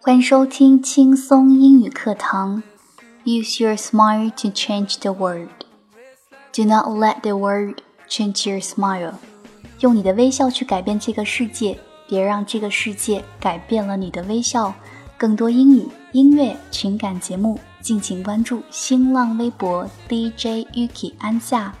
欢迎收听轻松英语课堂。Use your smile to change the world. Do not let the world change your smile. 用你的微笑去改变这个世界，别让这个世界改变了你的微笑。更多英语、音乐、情感节目，敬请关注新浪微博 DJ Yuki 安夏。